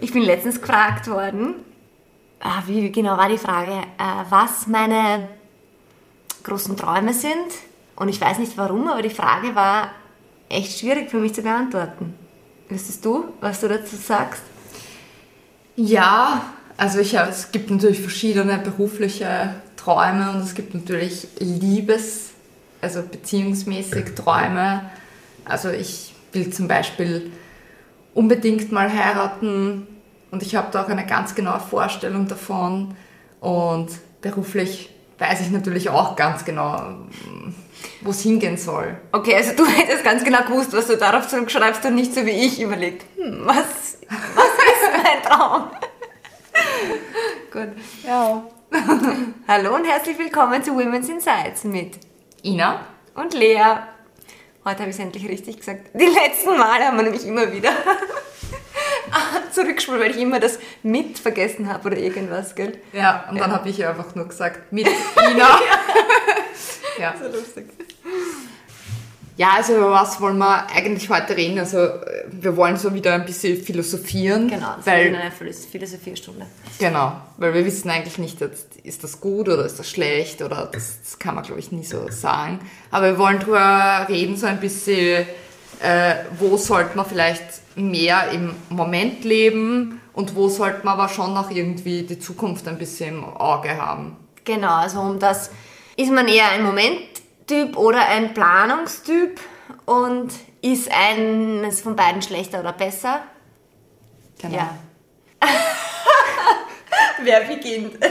Ich bin letztens gefragt worden, ah, wie genau war die Frage, äh, was meine großen Träume sind. Und ich weiß nicht warum, aber die Frage war echt schwierig für mich zu beantworten. Wüsstest du, was du dazu sagst? Ja, also ich, es gibt natürlich verschiedene berufliche Träume und es gibt natürlich Liebes, also beziehungsmäßig Träume. Also ich will zum Beispiel unbedingt mal heiraten und ich habe da auch eine ganz genaue Vorstellung davon und beruflich weiß ich natürlich auch ganz genau, wo es hingehen soll. Okay, also du hättest ganz genau gewusst, was du darauf zurückschreibst und nicht so wie ich überlegt, hm, was, was ist mein Traum? Gut. Ja. Hallo und herzlich willkommen zu Women's Insights mit Ina und Lea. Heute habe ich es endlich richtig gesagt. Die letzten Male haben wir nämlich immer wieder zurückgespult, weil ich immer das mit vergessen habe oder irgendwas, gell? Ja, und dann ja. habe ich einfach nur gesagt, mit Ina. ja. So lustig. Ja, also über was wollen wir eigentlich heute reden? Also wir wollen so wieder ein bisschen philosophieren. Genau, das weil, eine Philosophiestunde. Genau, weil wir wissen eigentlich nicht, ist das gut oder ist das schlecht oder das, das kann man glaube ich nie so sagen. Aber wir wollen darüber reden, so ein bisschen, äh, wo sollte man vielleicht mehr im Moment leben und wo sollte man aber schon noch irgendwie die Zukunft ein bisschen im Auge haben. Genau, also um das ist man eher ein Moment Typ oder ein Planungstyp und ist eines von beiden schlechter oder besser? Genau. Ja. Wer beginnt?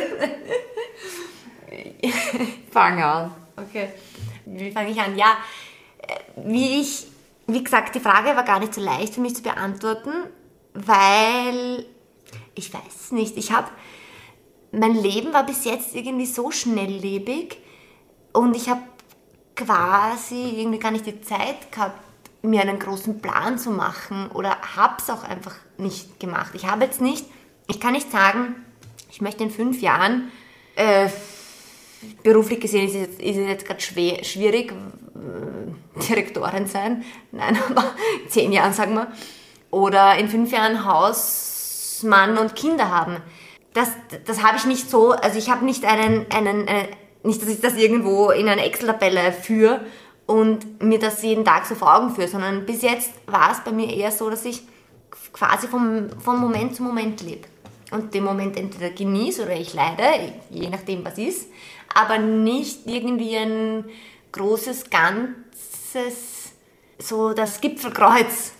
Fang an. Okay. Wie fange ich an? Ja, wie ich, wie gesagt, die Frage war gar nicht so leicht für mich zu beantworten, weil ich weiß nicht, ich habe, mein Leben war bis jetzt irgendwie so schnelllebig und ich habe quasi irgendwie gar nicht die Zeit gehabt, mir einen großen Plan zu machen oder habe es auch einfach nicht gemacht. Ich habe jetzt nicht, ich kann nicht sagen, ich möchte in fünf Jahren, äh, beruflich gesehen ist es jetzt, jetzt gerade schwierig, äh, Direktorin sein, nein, aber zehn Jahren sagen wir, oder in fünf Jahren Hausmann und Kinder haben. Das, das habe ich nicht so, also ich habe nicht einen, einen, einen nicht, dass ich das irgendwo in eine Excel-Tabelle führe und mir das jeden Tag so vor Augen führe, sondern bis jetzt war es bei mir eher so, dass ich quasi vom, vom Moment zu Moment lebe. Und den Moment entweder genieße oder ich leide, je nachdem was ist, aber nicht irgendwie ein großes, ganzes, so das Gipfelkreuz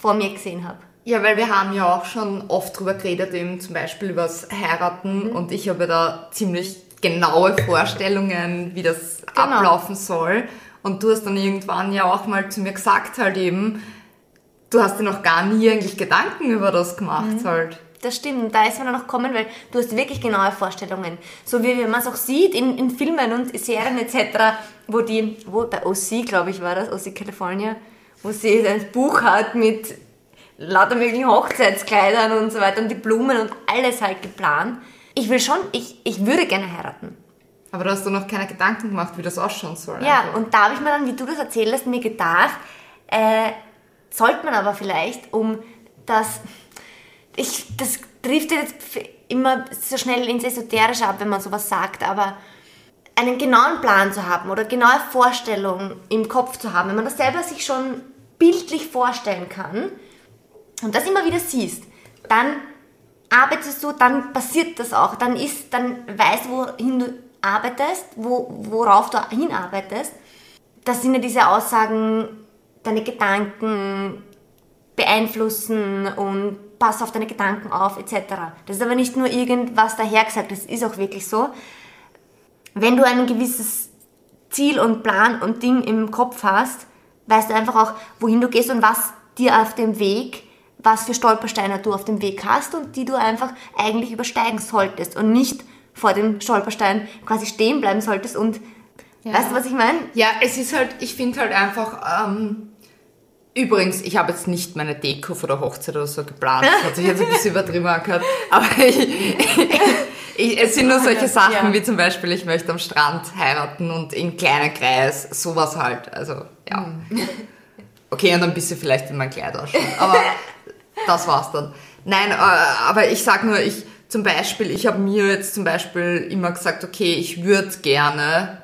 vor mir gesehen habe. Ja, weil wir haben ja auch schon oft drüber geredet, eben zum Beispiel über das Heiraten mhm. und ich habe da ziemlich genaue Vorstellungen, wie das genau. ablaufen soll. Und du hast dann irgendwann ja auch mal zu mir gesagt halt eben, du hast dir noch gar nie eigentlich Gedanken über das gemacht mhm. halt. Das stimmt, da ist man noch kommen, weil du hast wirklich genaue Vorstellungen. So wie man es auch sieht in, in Filmen und Serien etc., wo die, wo bei OC, glaube ich, war das, OC California, wo sie ein Buch hat mit lauter möglichen Hochzeitskleidern und so weiter und die Blumen und alles halt geplant ich will schon, ich, ich würde gerne heiraten. Aber da hast du noch keine Gedanken gemacht, wie das ausschauen soll. Ja, einfach. und da habe ich mir dann, wie du das erzählt hast, mir gedacht, äh, sollte man aber vielleicht, um das, ich, das trifft jetzt immer so schnell ins Esoterische ab, wenn man sowas sagt, aber einen genauen Plan zu haben oder genaue Vorstellungen im Kopf zu haben, wenn man das selber sich schon bildlich vorstellen kann und das immer wieder siehst, dann arbeitest du, dann passiert das auch. Dann ist, dann weißt du, wohin du arbeitest, wo, worauf du hinarbeitest. Das sind ja diese Aussagen, deine Gedanken beeinflussen und pass auf deine Gedanken auf, etc. Das ist aber nicht nur irgendwas dahergesagt, das ist auch wirklich so. Wenn du ein gewisses Ziel und Plan und Ding im Kopf hast, weißt du einfach auch, wohin du gehst und was dir auf dem Weg was für Stolpersteine du auf dem Weg hast und die du einfach eigentlich übersteigen solltest und nicht vor dem Stolperstein quasi stehen bleiben solltest und ja. weißt du, was ich meine? Ja, es ist halt, ich finde halt einfach, ähm, übrigens, ich habe jetzt nicht meine Deko vor der Hochzeit oder so geplant, das hat sich jetzt ein bisschen übertrieben angehört, aber ich, ich, es sind nur solche Sachen ja. wie zum Beispiel, ich möchte am Strand heiraten und in kleinen Kreis, sowas halt, also ja. Mhm. Okay, und ein bisschen vielleicht in mein Kleid ausschauen, aber das war's dann. Nein, äh, aber ich sag nur, ich zum Beispiel, ich habe mir jetzt zum Beispiel immer gesagt, okay, ich würde gerne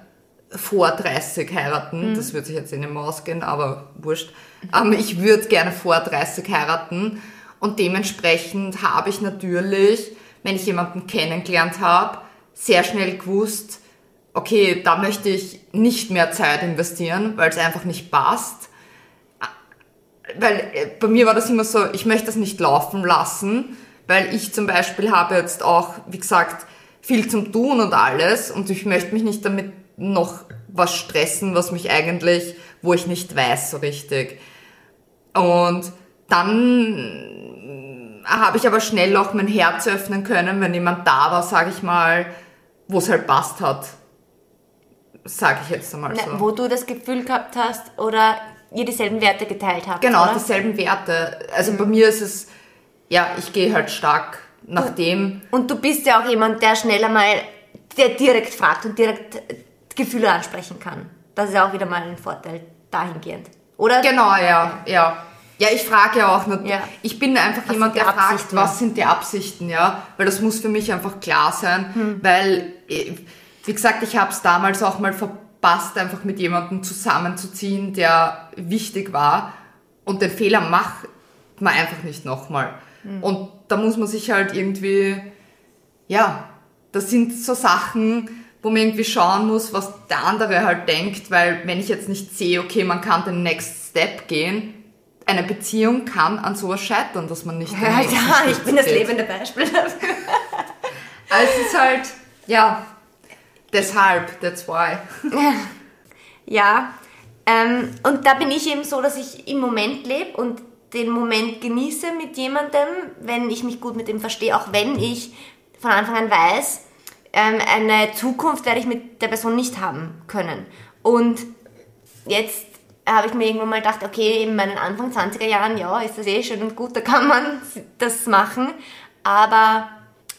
vor 30 heiraten. Mhm. Das wird sich jetzt in den ausgehen, aber wurscht. Ähm, ich würde gerne vor 30 heiraten. Und dementsprechend habe ich natürlich, wenn ich jemanden kennengelernt habe, sehr schnell gewusst, okay, da möchte ich nicht mehr Zeit investieren, weil es einfach nicht passt. Weil äh, bei mir war das immer so, ich möchte das nicht laufen lassen, weil ich zum Beispiel habe jetzt auch, wie gesagt, viel zum Tun und alles und ich möchte mich nicht damit noch was stressen, was mich eigentlich, wo ich nicht weiß so richtig. Und dann habe ich aber schnell auch mein Herz öffnen können, wenn jemand da war, sage ich mal, wo es halt passt hat. Sage ich jetzt einmal so. wo du das Gefühl gehabt hast oder ihr dieselben Werte geteilt habt. Genau, oder? dieselben Werte. Also mhm. bei mir ist es, ja, ich gehe halt stark nach dem. Und du bist ja auch jemand, der schneller mal, der direkt fragt und direkt Gefühle ansprechen kann. Das ist ja auch wieder mal ein Vorteil dahingehend. Oder? Genau, ja, ja. Ja, ich frage ja auch nicht. Ja. Ich bin einfach was jemand, der fragt, was sind die Absichten, ja? Weil das muss für mich einfach klar sein, hm. weil, äh, wie gesagt, ich habe es damals auch mal verpasst, einfach mit jemandem zusammenzuziehen, der wichtig war und den Fehler macht man einfach nicht nochmal. Hm. Und da muss man sich halt irgendwie, ja, das sind so Sachen, wo man irgendwie schauen muss, was der andere halt denkt, weil wenn ich jetzt nicht sehe, okay, man kann den Next Step gehen, eine Beziehung kann an sowas scheitern, dass man nicht. Ja, ja ich bin das lebende Beispiel dafür. also es ist halt, ja, deshalb, that's why. Ja, ähm, und da bin ich eben so, dass ich im Moment lebe und den Moment genieße mit jemandem, wenn ich mich gut mit ihm verstehe, auch wenn ich von Anfang an weiß, ähm, eine Zukunft werde ich mit der Person nicht haben können. Und jetzt habe ich mir irgendwann mal gedacht, okay, in meinen Anfang 20er Jahren, ja, ist das eh schön und gut, da kann man das machen. Aber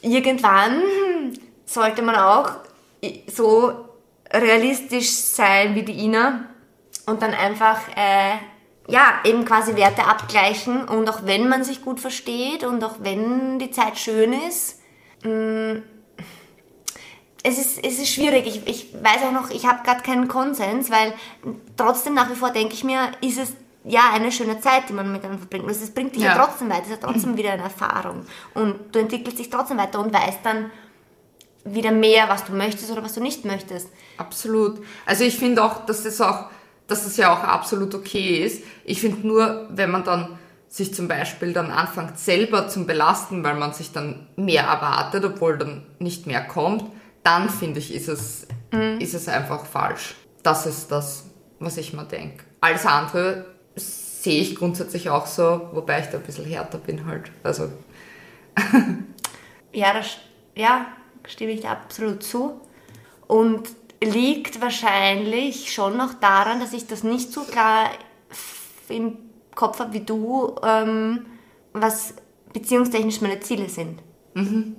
irgendwann sollte man auch so realistisch sein wie die Ina und dann einfach, äh, ja, eben quasi Werte abgleichen und auch wenn man sich gut versteht und auch wenn die Zeit schön ist, mh, mm, es ist, es ist schwierig. Ich, ich weiß auch noch, ich habe gerade keinen Konsens, weil trotzdem nach wie vor denke ich mir, ist es ja eine schöne Zeit, die man miteinander verbringt. Und es bringt dich ja. ja trotzdem weiter, es ist ja trotzdem wieder eine Erfahrung. Und du entwickelst dich trotzdem weiter und weißt dann wieder mehr, was du möchtest oder was du nicht möchtest. Absolut. Also ich finde auch, dass das auch, dass das ja auch absolut okay ist. Ich finde nur, wenn man dann sich zum Beispiel dann anfängt selber zum belasten, weil man sich dann mehr erwartet, obwohl dann nicht mehr kommt, dann finde ich, ist es, mhm. ist es einfach falsch. Das ist das, was ich mir denke. Alles andere sehe ich grundsätzlich auch so, wobei ich da ein bisschen härter bin halt. Also. ja, das, ja, stimme ich absolut zu. Und liegt wahrscheinlich schon noch daran, dass ich das nicht so klar im Kopf habe wie du, ähm, was beziehungstechnisch meine Ziele sind. Mhm.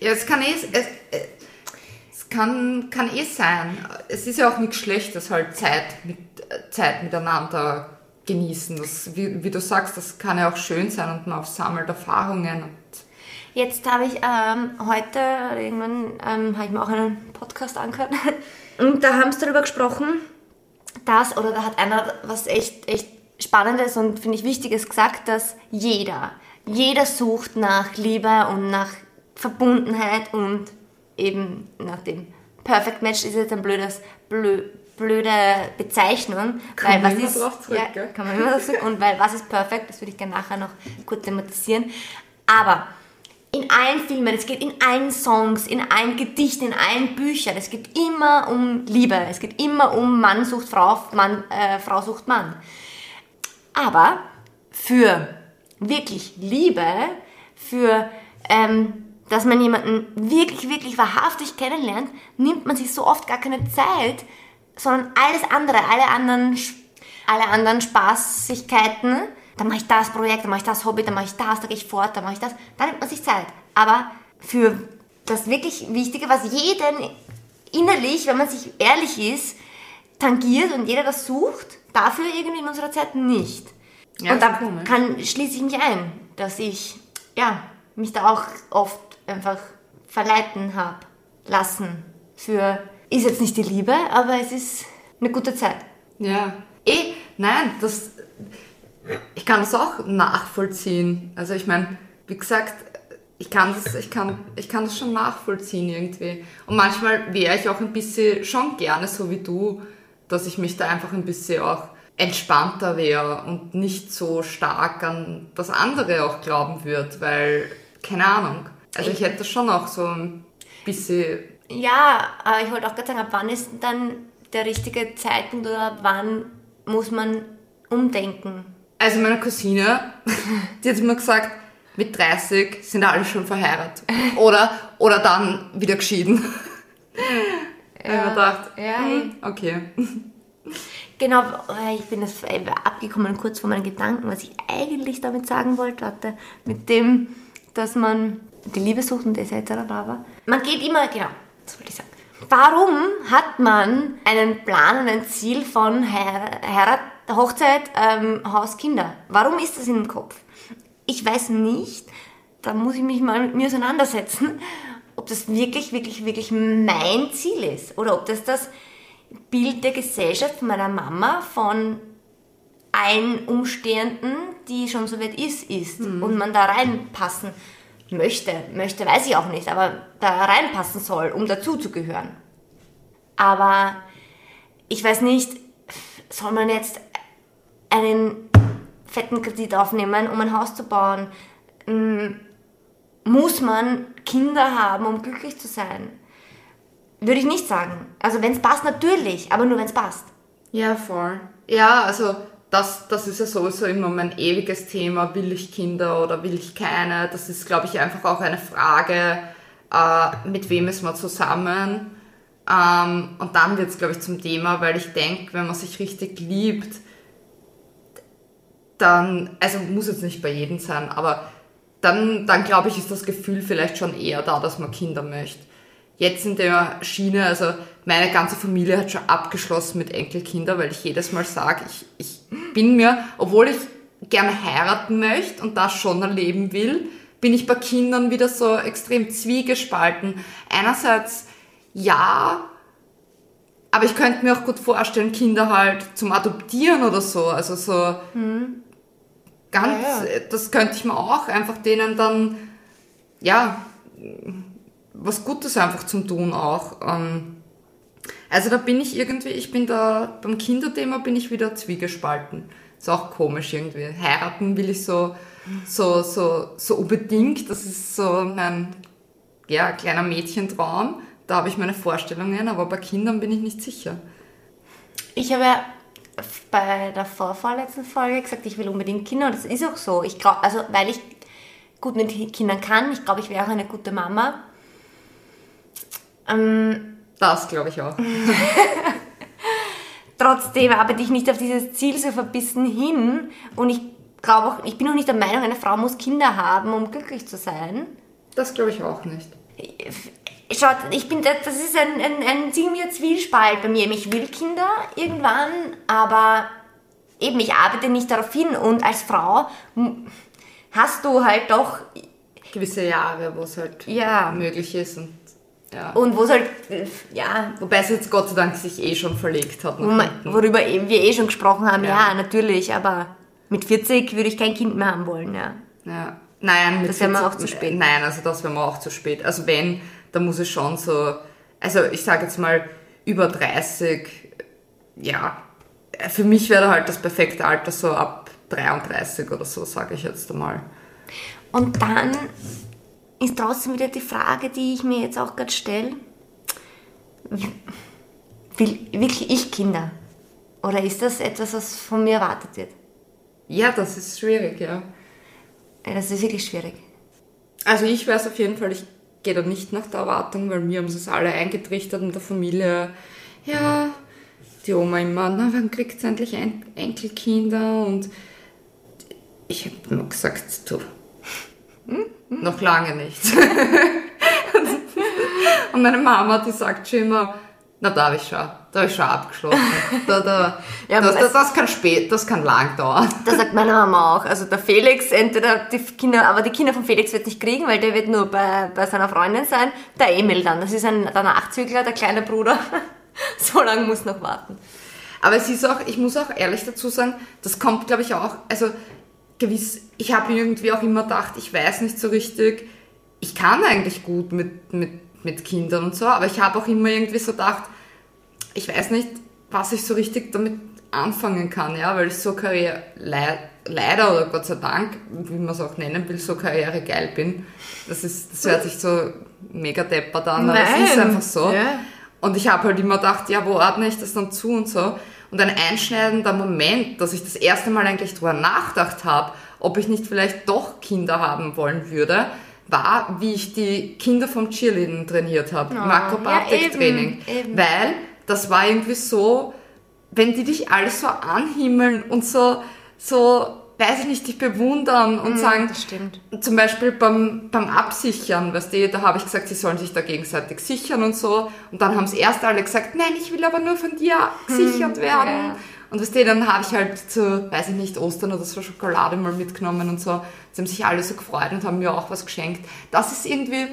Ja, es kann eh, es, es, kann, kann eh sein. Es ist ja auch nichts Schlechtes, halt Zeit, mit, Zeit miteinander genießen. Das, wie, wie, du sagst, das kann ja auch schön sein und man sammelt Erfahrungen. Jetzt habe ich ähm, heute, irgendwann ähm, habe ich mir auch einen Podcast angehört und da haben sie darüber gesprochen, dass, oder da hat einer was echt, echt Spannendes und finde ich Wichtiges gesagt, dass jeder, jeder sucht nach Liebe und nach Verbundenheit und eben nach dem Perfect Match ist jetzt ein blödes, blö, blöde Bezeichnung. Kann weil man was ist, drauf zurück, ja, kann man immer zurück. Und weil was ist perfekt, das würde ich gerne nachher noch kurz thematisieren. Aber in allen Filmen, es geht in allen Songs, in allen Gedichten, in allen Büchern, es geht immer um Liebe, es geht immer um Mann sucht Frau, Mann, äh, Frau sucht Mann. Aber für wirklich Liebe, für ähm, dass man jemanden wirklich, wirklich wahrhaftig kennenlernt, nimmt man sich so oft gar keine Zeit, sondern alles andere, alle anderen, alle anderen Spaßigkeiten, dann mache ich das Projekt, dann mache ich das Hobby, dann mache ich das, da gehe ich fort, dann mache ich das, da nimmt man sich Zeit. Aber für das wirklich Wichtige, was jeden innerlich, wenn man sich ehrlich ist, tangiert und jeder das sucht, dafür irgendwie in unserer Zeit nicht. Ja, und da kann, schließe ich mich ein dass ich ja, mich da auch oft einfach verleiten habe lassen für, ist jetzt nicht die Liebe, aber es ist eine gute Zeit. Ja. Eh, nein, das, ich kann das auch nachvollziehen. Also ich meine, wie gesagt, ich kann das, ich kann, ich kann das schon nachvollziehen irgendwie. Und manchmal wäre ich auch ein bisschen schon gerne so wie du, dass ich mich da einfach ein bisschen auch entspannter wäre und nicht so stark an das andere auch glauben würde, weil, keine Ahnung. Also ich hätte schon auch so ein bisschen. Ja, aber ich wollte auch gerade sagen, ab wann ist dann der richtige Zeitpunkt oder wann muss man umdenken? Also meine Cousine, die hat immer gesagt, mit 30 sind alle schon verheiratet. Oder, oder dann wieder geschieden. Ja, ich habe gedacht, ja, hm, okay. Genau, äh, ich bin jetzt abgekommen kurz von meinen Gedanken, was ich eigentlich damit sagen wollte, warte, mit dem, dass man die Liebe sucht und etc. Bla Man geht immer, genau, das wollte ich sagen. Warum hat man einen Plan und ein Ziel von Heirat, Hochzeit, ähm, Haus, Kinder? Warum ist das in dem Kopf? Ich weiß nicht, da muss ich mich mal mit mir auseinandersetzen, ob das wirklich, wirklich, wirklich mein Ziel ist oder ob das das Bild der Gesellschaft meiner Mama, von allen Umstehenden, die schon so weit ist, ist mhm. und man da reinpassen möchte. Möchte, weiß ich auch nicht, aber da reinpassen soll, um dazuzugehören. Aber ich weiß nicht, soll man jetzt einen fetten Kredit aufnehmen, um ein Haus zu bauen? Hm, muss man Kinder haben, um glücklich zu sein? Würde ich nicht sagen. Also wenn es passt, natürlich, aber nur wenn es passt. Ja, voll. Ja, also das, das ist ja sowieso immer mein ewiges Thema, will ich Kinder oder will ich keine? Das ist, glaube ich, einfach auch eine Frage, äh, mit wem ist man zusammen? Ähm, und dann wird es, glaube ich, zum Thema, weil ich denke, wenn man sich richtig liebt, dann, also muss jetzt nicht bei jedem sein, aber dann, dann glaube ich, ist das Gefühl vielleicht schon eher da, dass man Kinder möchte jetzt in der Schiene, also meine ganze Familie hat schon abgeschlossen mit Enkelkinder, weil ich jedes Mal sage, ich, ich bin mir, obwohl ich gerne heiraten möchte und das schon erleben will, bin ich bei Kindern wieder so extrem zwiegespalten. Einerseits ja, aber ich könnte mir auch gut vorstellen, Kinder halt zum Adoptieren oder so. Also so hm. Ganz, ja, ja. das könnte ich mir auch einfach denen dann, ja, was Gutes einfach zum Tun auch. Ähm, also da bin ich irgendwie, ich bin da, beim Kinderthema bin ich wieder zwiegespalten. Ist auch komisch irgendwie. Heiraten will ich so, so, so, so unbedingt. Das ist so mein, ja, kleiner Mädchentraum. Da habe ich meine Vorstellungen, aber bei Kindern bin ich nicht sicher. Ich habe ja bei der vorvorletzten Folge gesagt, ich will unbedingt Kinder und das ist auch so. Ich glaube, also weil ich gut mit Kindern kann, ich glaube, ich wäre auch eine gute Mama. Ähm, das glaube ich auch. Trotzdem arbeite ich nicht auf dieses Ziel so verbissen hin und ich glaube auch, ich bin auch nicht der Meinung, eine Frau muss Kinder haben, um glücklich zu sein. Das glaube ich auch nicht. Schaut, ich bin, das ist ein, ein, ein ziemlicher Zwiespalt bei mir. Ich will Kinder irgendwann, aber eben, ich arbeite nicht darauf hin und als Frau hast du halt doch gewisse Jahre, wo es halt ja. möglich ist und ja. Und wo es halt, ja. Wobei es jetzt Gott sei Dank sich eh schon verlegt hat. worüber wir eh schon gesprochen haben, ja. ja. natürlich, aber mit 40 würde ich kein Kind mehr haben wollen, ja. Ja. Nein, mit das wäre mir auch zu spät. Nein, also das wäre mir auch zu spät. Also wenn, dann muss es schon so, also ich sage jetzt mal über 30, ja, für mich wäre halt das perfekte Alter so ab 33 oder so, sage ich jetzt einmal. Und dann ist trotzdem wieder die Frage, die ich mir jetzt auch gerade stelle. Will wirklich ich Kinder? Oder ist das etwas, was von mir erwartet wird? Ja, das ist schwierig, ja. Das ist wirklich schwierig. Also ich weiß auf jeden Fall, ich gehe da nicht nach der Erwartung, weil mir haben sie es alle eingetrichtert in der Familie. Ja, die Oma immer, na, wann kriegt sie endlich Enkelkinder? Und ich habe nur gesagt, du, hm? Noch lange nicht. und meine Mama, die sagt schon immer, Na, da habe ich schon. Da habe ich schon abgeschlossen. Da, da, Ja, das, das, das kann spät, das kann lang dauern. Das sagt meine Mama auch. Also der Felix, entweder die Kinder, aber die Kinder von Felix wird nicht kriegen, weil der wird nur bei, bei seiner Freundin sein. Der Emil dann, das ist ein, der Nachzügler, der kleine Bruder. so lange muss noch warten. Aber es ist auch, ich muss auch ehrlich dazu sagen, das kommt, glaube ich, auch, also gewiss, ich habe irgendwie auch immer gedacht, ich weiß nicht so richtig, ich kann eigentlich gut mit, mit, mit Kindern und so, aber ich habe auch immer irgendwie so gedacht, ich weiß nicht, was ich so richtig damit anfangen kann, ja, weil ich so Karriere, le leider oder Gott sei Dank, wie man es auch nennen will, so karrieregeil bin. Das ist, das hört sich so mega deppert an, aber es ist Nein. einfach so. Ja. Und ich habe halt immer gedacht, ja, wo ordne ich das dann zu und so. Und ein einschneidender Moment, dass ich das erste Mal eigentlich drüber nachgedacht habe, ob ich nicht vielleicht doch Kinder haben wollen würde, war, wie ich die Kinder vom Cheerleading trainiert habe, Oh, ja, Akrobatiktraining. eben, eben. Weil das war irgendwie so, wenn die dich alle so anhimmeln und so, so, weiß ich nicht, dich bewundern und sagen, Mhm, Das stimmt. zum Beispiel beim, beim Absichern, weißt du, da habe ich gesagt, sie sollen sich da gegenseitig sichern und so. Und dann haben es erst alle gesagt, nein, ich will aber nur von dir gesichert werden. ja. Und weißt du, dann habe ich halt zu, weiß ich nicht, Ostern oder so Schokolade mal mitgenommen und so. Sie haben sich alle so gefreut und haben mir auch was geschenkt. Das ist irgendwie,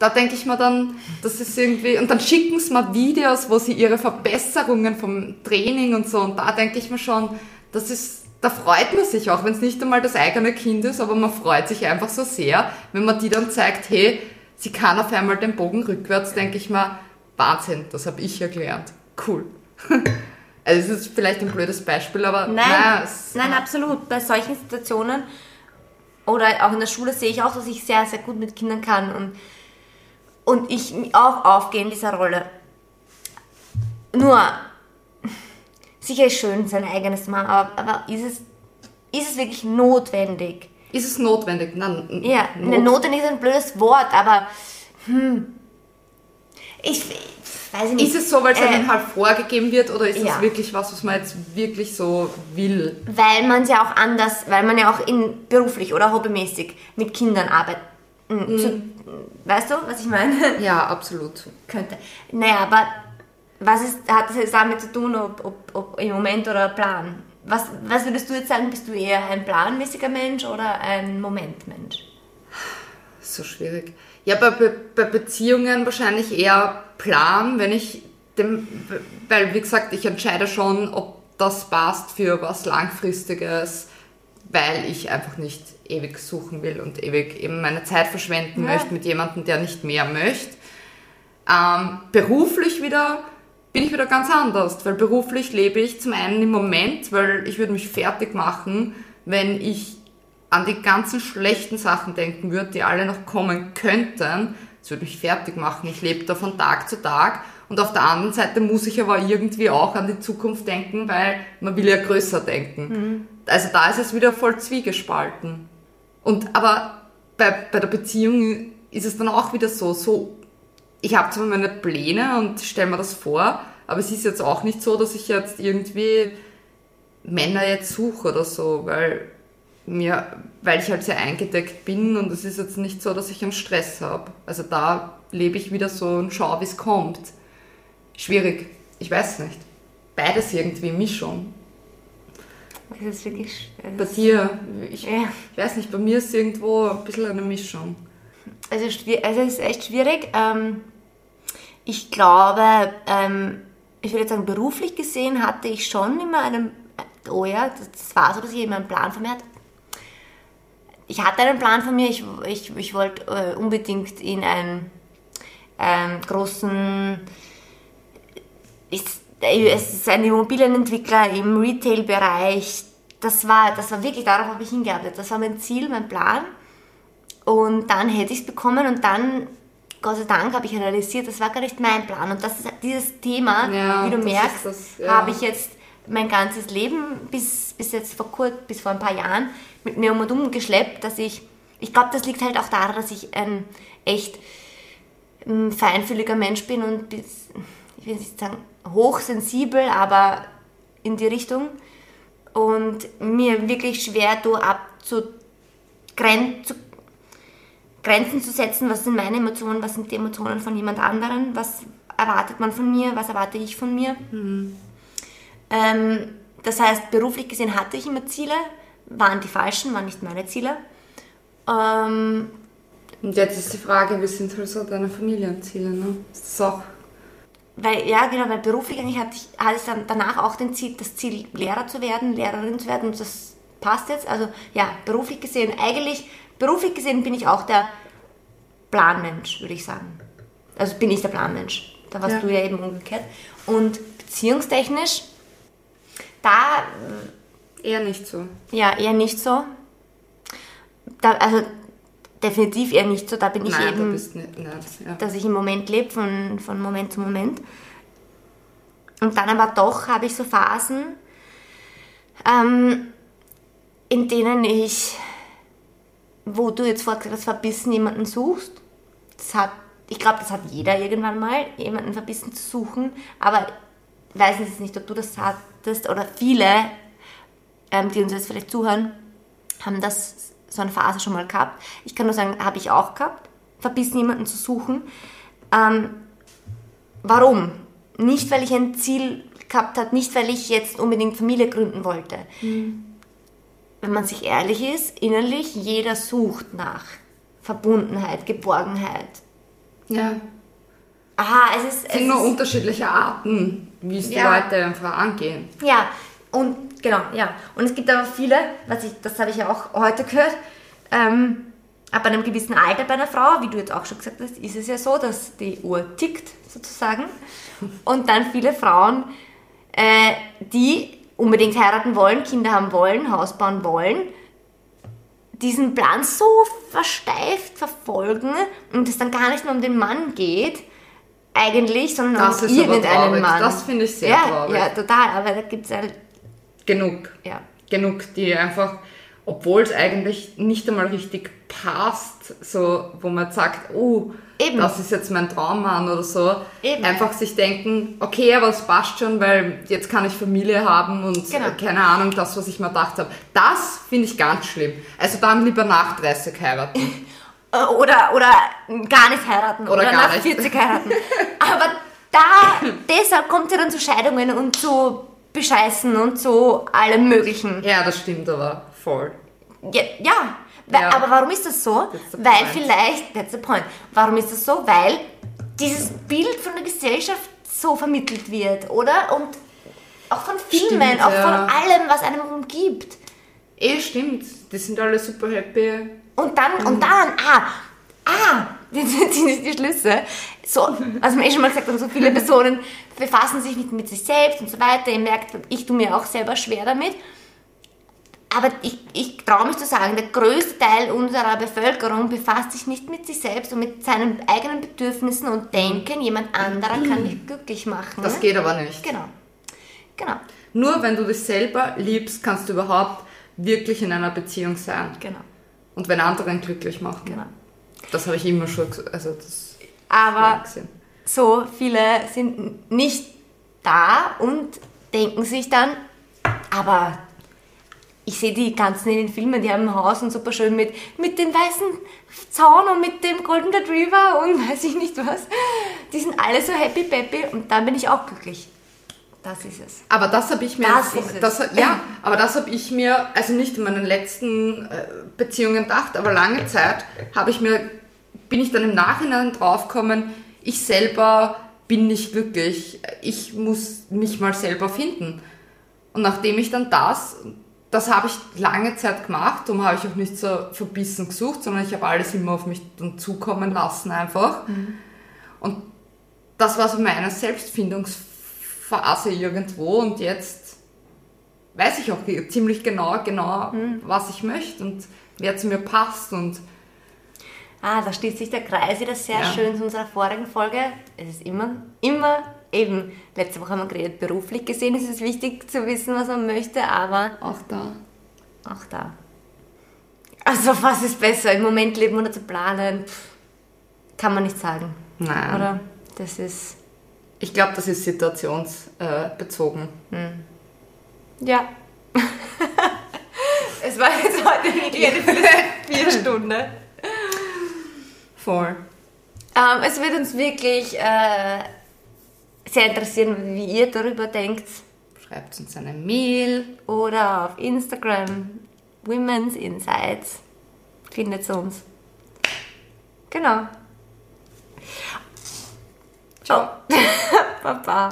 da denke ich mir dann, das ist irgendwie, und dann schicken sie mir Videos, wo sie ihre Verbesserungen vom Training und so, und da denke ich mir schon, das ist, da freut man sich auch, wenn es nicht einmal das eigene Kind ist, aber man freut sich einfach so sehr, wenn man die dann zeigt, hey, sie kann auf einmal den Bogen rückwärts, denke ich mir, Wahnsinn, das habe ich ja gelernt. Cool. Also es ist vielleicht ein blödes Beispiel, aber Nein, naja, nein, absolut. Bei solchen Situationen oder auch in der Schule sehe ich auch, dass ich sehr, sehr gut mit Kindern kann und, und ich auch aufgehe in dieser Rolle. Nur, sicher ist schön, sein eigenes machen, aber, aber ist, es, ist es wirklich notwendig? ist es notwendig? Nein, Ja, not- eine Notwendig ist ein blödes Wort, aber hm, ich, ich weiß nicht. Ist es so, weil es Äh, einem halt vorgegeben wird oder ist ja. es wirklich was, was man jetzt wirklich so will? Weil man es ja auch anders, weil man ja auch in, beruflich oder hobbymäßig mit Kindern arbeitet. Zu, weißt du, was ich meine? Ja, absolut. Könnte. Naja, aber was ist, hat das jetzt damit zu tun, ob, ob, ob im Moment oder Plan? Was, was würdest du jetzt sagen, bist du eher ein planmäßiger Mensch oder ein Momentmensch? So schwierig. Ja, bei, Be bei Beziehungen wahrscheinlich eher Plan, wenn ich dem, weil wie gesagt, ich entscheide schon, ob das passt für was Langfristiges, weil ich einfach nicht ewig suchen will und ewig eben meine Zeit verschwenden Ja. möchte mit jemandem, der nicht mehr möchte. Ähm, beruflich wieder bin ich wieder ganz anders, weil beruflich lebe ich zum einen im Moment, weil ich würde mich fertig machen, wenn ich an die ganzen schlechten Sachen denken würde, die alle noch kommen könnten. Das würde mich fertig machen. Ich lebe da von Tag zu Tag. Und auf der anderen Seite muss ich aber irgendwie auch an die Zukunft denken, weil man will ja größer denken. Also da ist es wieder voll zwiegespalten. Und aber bei, bei der Beziehung ist es dann auch wieder so, so ich habe zwar meine Pläne und stelle mir das vor, aber es ist jetzt auch nicht so, dass ich jetzt irgendwie Männer jetzt suche oder so, weil mir, weil ich halt sehr eingedeckt bin und es ist jetzt nicht so, dass ich einen Stress habe. Also da lebe ich wieder so und schaue, wie es kommt. Schwierig, ich weiß nicht. Beides irgendwie Mischung. Das ist wirklich. das Bei dir, ich, Ja. ich weiß nicht, bei mir ist irgendwo ein bisschen eine Mischung. Also, also es ist echt schwierig. Ähm, ich glaube, ähm, ich würde jetzt sagen, beruflich gesehen hatte ich schon immer einen, oh ja, das, das war so, dass ich immer einen Plan von mir hatte. Ich hatte einen Plan von mir, ich, ich, ich wollte äh, unbedingt in einen ähm, großen, ist, äh, es ist ein Immobilienentwickler im Retail-Bereich. Das war, das war wirklich, darauf habe ich hingearbeitet. Das war mein Ziel, mein Plan. Und dann hätte ich es bekommen und dann, Gott sei Dank, habe ich realisiert, das war gar nicht mein Plan. Und das ist dieses Thema, Ja, wie du merkst, ja. habe ich jetzt mein ganzes Leben bis, bis jetzt vor kurz, bis vor ein paar Jahren mit mir um und um geschleppt, dass ich, ich glaube, das liegt halt auch daran, dass ich ein echt ein feinfühliger Mensch bin und bis, ich will nicht sagen hochsensibel, aber in die Richtung. Und mir wirklich schwer da abzu, gren, zu, Grenzen zu setzen, was sind meine Emotionen, was sind die Emotionen von jemand anderen, was, erwartet man von mir, was erwarte ich von mir. Ähm, das heißt, beruflich gesehen hatte ich immer Ziele, waren die falschen, waren nicht meine Ziele. Ähm, Und jetzt ist die Frage, wie sind halt so deine Familienziele, ne? Ist das auch... weil, ja, genau, weil beruflich eigentlich hatte ich, hatte ich dann danach auch den Ziel, das Ziel, Lehrer zu werden, Lehrerin zu werden und das passt jetzt. Also ja, beruflich gesehen, eigentlich, beruflich gesehen bin ich auch der Planmensch, würde ich sagen. Also bin ich der Planmensch. Da warst Ja. du ja eben umgekehrt. Und beziehungstechnisch, da Eher nicht so. ja eher nicht so. Da, also definitiv eher nicht so. Da bin ich Nein, eben du bist nicht... Nein, ja. dass ich im Moment lebe, von, von Moment zu Moment. Und dann aber doch habe ich so Phasen, ähm, in denen ich, wo du jetzt vorher gesagt hast, verbissen jemanden suchst. Das hat, ich glaube, das hat jeder irgendwann mal, jemanden verbissen zu suchen. Aber ich weiß jetzt nicht, ob du das hattest oder viele, ähm, die uns jetzt vielleicht zuhören, haben das so eine Phase schon mal gehabt. Ich kann nur sagen, habe ich auch gehabt, verbissen jemanden zu suchen. Ähm, warum? Nicht, weil ich ein Ziel gehabt habe, nicht, weil ich jetzt unbedingt Familie gründen wollte. Wenn man sich ehrlich ist, innerlich, jeder sucht nach Verbundenheit, Geborgenheit. Ja. Aha, es ist... Es sind nur unterschiedliche Arten, wie es die Ja. Leute einfach angehen. Ja, und genau, ja. Und es gibt aber viele, was ich, das habe ich ja auch heute gehört, ähm, ab einem gewissen Alter bei einer Frau, wie du jetzt auch schon gesagt hast, ist es ja so, dass die Uhr tickt, sozusagen. Und dann viele Frauen, äh, die unbedingt heiraten wollen, Kinder haben wollen, Haus bauen wollen, diesen Plan so versteift verfolgen und es dann gar nicht mehr um den Mann geht, eigentlich, sondern Das aber irgendeinen. Mann. Das finde ich sehr ja, traurig. Ja, total, aber da gibt es halt, Genug. ja. Genug, die einfach, obwohl es eigentlich nicht einmal richtig passt, so, wo man sagt, oh, Eben. das ist jetzt mein Traummann oder so, Eben. einfach sich denken, okay, aber es passt schon, weil jetzt kann ich Familie haben und Genau. äh, keine Ahnung, das, was ich mir gedacht habe. Das finde ich ganz schlimm. Also dann lieber nach 30 heiraten. Oder, oder gar nicht heiraten. Oder Oder, nach nicht. 40 heiraten. Aber da, deshalb kommt es ja dann zu Scheidungen und zu Bescheißen und zu allem Möglichen. ja, das stimmt aber voll. Ja, ja. Ja. aber warum ist das so? Weil vielleicht, that's the point. Warum ist das so? Weil dieses Bild von der Gesellschaft so vermittelt wird, oder? Und auch von Filmen, Stimmt, auch ja. von allem, was einem umgibt. Eh, stimmt. Die sind alle super happy. Und dann, Mhm. und dann, ah, ah, die, die, die Schlüsse. So, was wir eh schon mal gesagt haben, so viele Personen befassen sich mit, mit sich selbst und so weiter. Ihr merkt, ich tue mir auch selber schwer damit. Aber ich, ich traue mich zu sagen, der größte Teil unserer Bevölkerung befasst sich nicht mit sich selbst und mit seinen eigenen Bedürfnissen und denken, jemand anderer kann mich glücklich machen. Das geht aber nicht. Genau. Genau. Nur wenn du dich selber liebst, kannst du überhaupt wirklich in einer Beziehung sein. Genau. Und wenn anderen glücklich machen. Genau. Das habe ich immer schon also das Aber so viele sind nicht da und denken sich dann, aber ich sehe die ganzen in den Filmen, die haben ein Haus und super schön mit, mit dem weißen Zaun und mit dem Golden Retriever und weiß ich nicht was. Die sind alle so happy peppy und dann bin ich auch glücklich. Das ist es. Aber das habe ich mir, Das ist es. das, ja, aber das habe ich mir, also nicht in meinen letzten äh, Beziehungen gedacht, aber lange Zeit habe ich mir, bin ich dann im Nachhinein draufgekommen, ich selber bin nicht glücklich, ich muss mich mal selber finden. Und nachdem ich dann das, das habe ich lange Zeit gemacht, darum habe ich auch nicht so verbissen gesucht, sondern ich habe alles immer auf mich dann zukommen lassen einfach. Und das war so meine Selbstfindungsphase irgendwo und jetzt weiß ich auch ziemlich genau, genau, was ich möchte und wer zu mir passt und Ah, da schließt sich der Kreis wieder sehr Ja. schön zu unserer vorigen Folge. Es ist immer, immer eben, letzte Woche haben wir geredet, beruflich gesehen ist es wichtig zu wissen, was man möchte, aber auch da. auch da. Also was ist besser, im Moment leben oder zu planen? Pff, kann man nicht sagen, Nein. oder? Das ist, Ich glaube, das ist situationsbezogen. ja. es war jetzt heute wirklich eine vier Stunden. Voll. Ähm, es wird uns wirklich äh, sehr interessieren, wie ihr darüber denkt. Schreibt uns eine Mail. Oder auf Instagram, Women's Insights. Findet uns. Genau. Ciao. Baba.